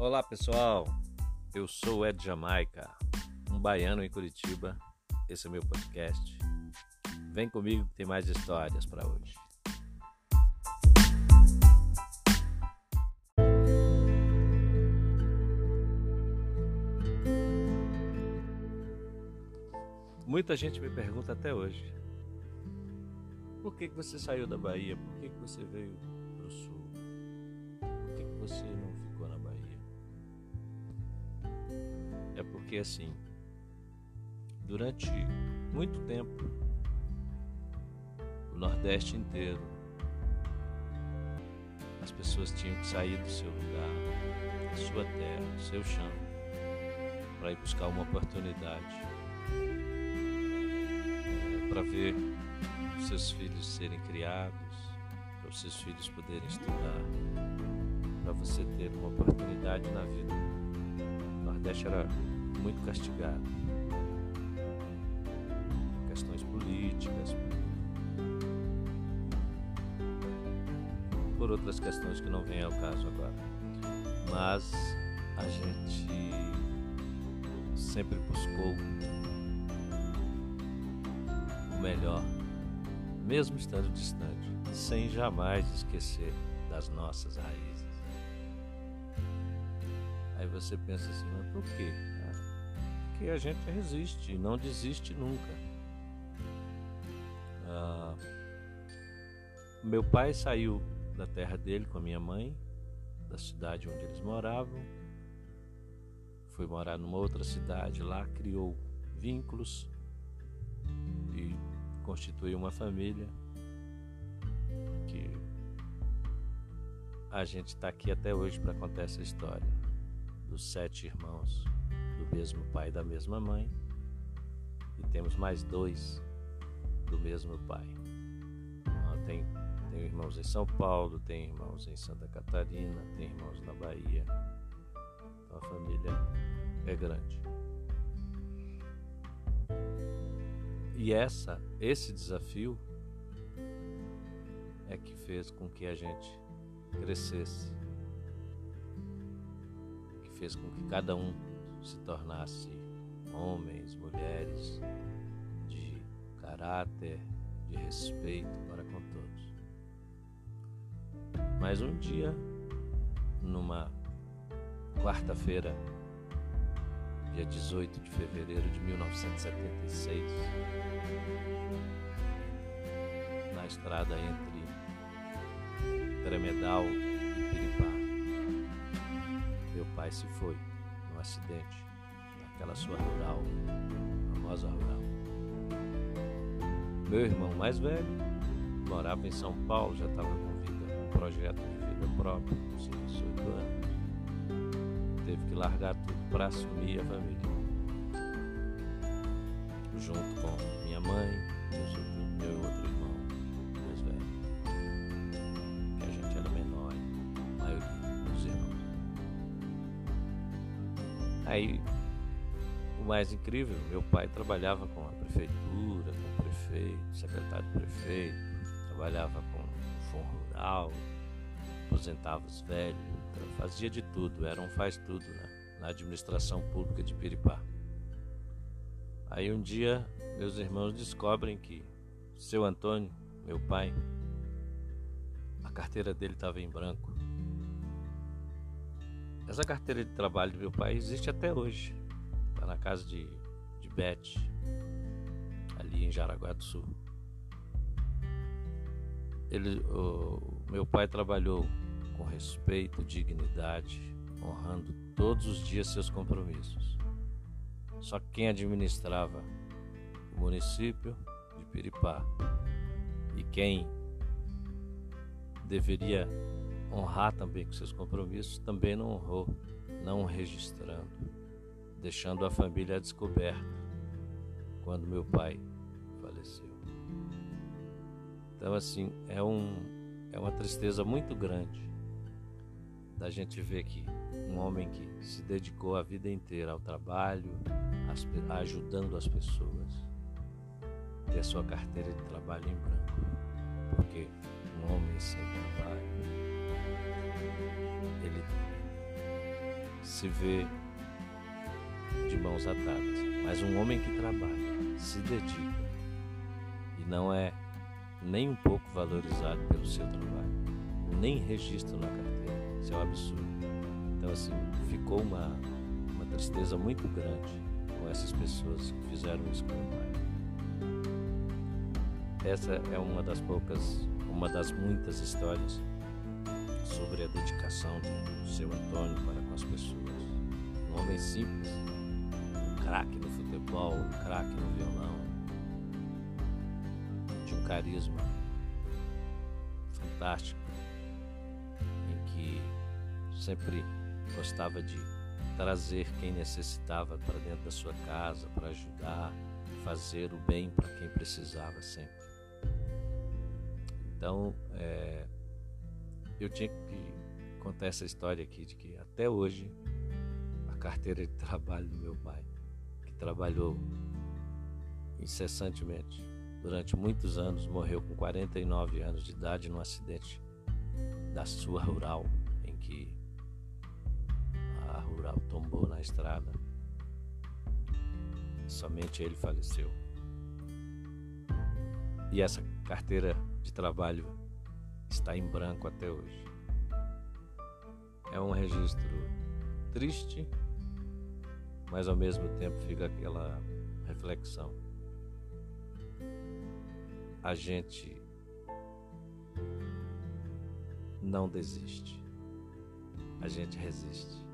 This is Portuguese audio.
Olá pessoal, eu sou Ed Jamaica, um baiano em Curitiba. Esse é meu podcast. Vem comigo que tem mais histórias para hoje. Muita gente me pergunta até hoje: por que, você saiu da Bahia? Por que, que você veio para o Sul? Por que, que você não ficou É porque assim, durante muito tempo, o Nordeste inteiro, as pessoas tinham que sair do seu lugar, da sua terra, do seu chão, para ir buscar uma oportunidade para ver os seus filhos serem criados, para os seus filhos poderem estudar, para você ter uma oportunidade na vida. O Nordeste era muito castigado. Questões políticas, por outras questões que não vêm ao caso agora. Mas a gente sempre buscou melhor, mesmo estando distante, sem jamais esquecer das nossas raízes. Aí você pensa assim, mas por quê? Porque a gente resiste, não desiste nunca. Ah, meu pai saiu da terra dele com a minha mãe, da cidade onde eles moravam, foi morar numa outra cidade, lá criou vínculos e constituiu uma família que a gente está aqui até hoje para contar essa história dos sete irmãos mesmo pai e da mesma mãe e temos mais dois do mesmo pai. Então, tem, tem irmãos em São Paulo, tem irmãos em Santa Catarina, tem irmãos na Bahia. Então a família é grande. E essa, esse desafio é que fez com que a gente crescesse, que fez com que cada um se tornasse homens, mulheres de caráter, de respeito para com todos. Mas um dia, numa quarta-feira, dia 18 de fevereiro de 1976, na estrada entre Tremedal e Piripá. Meu pai se foi acidente naquela sua rural, famosa rural. Meu irmão mais velho morava em São Paulo, já estava com vida, um projeto de vida próprio, com 18 anos. Teve que largar tudo para assumir a família. Junto com minha mãe, Aí, o mais incrível, meu pai trabalhava com a prefeitura, com o prefeito, secretário do prefeito, trabalhava com o fundo rural, aposentava os velhos, então fazia de tudo, era um faz tudo, né? na administração pública de Piripá. Aí um dia meus irmãos descobrem que seu Antônio, meu pai, a carteira dele estava em branco. Essa carteira de trabalho do meu pai existe até hoje. Está na casa de, de Beth, ali em Jaraguá do Sul. Ele, o, meu pai trabalhou com respeito, dignidade, honrando todos os dias seus compromissos. Só que quem administrava o município de Piripá e quem deveria honrar também com seus compromissos também não honrou, não registrando, deixando a família descoberta quando meu pai faleceu. Então assim, é um é uma tristeza muito grande da gente ver que um homem que se dedicou a vida inteira ao trabalho, ajudando as pessoas, ter sua carteira de trabalho em branco. Porque um homem sem se vê de mãos atadas, mas um homem que trabalha, se dedica e não é nem um pouco valorizado pelo seu trabalho, nem registro na carteira. Isso é um absurdo. Então, assim, ficou uma, uma tristeza muito grande com essas pessoas que fizeram isso com o pai. Essa é uma das poucas, uma das muitas histórias sobre a dedicação do seu Antônio para com as pessoas. Um homem simples, um craque no futebol, um craque no violão, de um carisma fantástico, em que sempre gostava de trazer quem necessitava para dentro da sua casa, para ajudar, fazer o bem para quem precisava sempre. Então, é, eu tinha que contar essa história aqui de que até hoje a carteira de trabalho do meu pai, que trabalhou incessantemente durante muitos anos, morreu com 49 anos de idade num acidente da sua rural, em que a rural tombou na estrada. Somente ele faleceu. E essa carteira de trabalho está em branco até hoje. É um registro triste, mas ao mesmo tempo fica aquela reflexão. A gente não desiste, a gente resiste.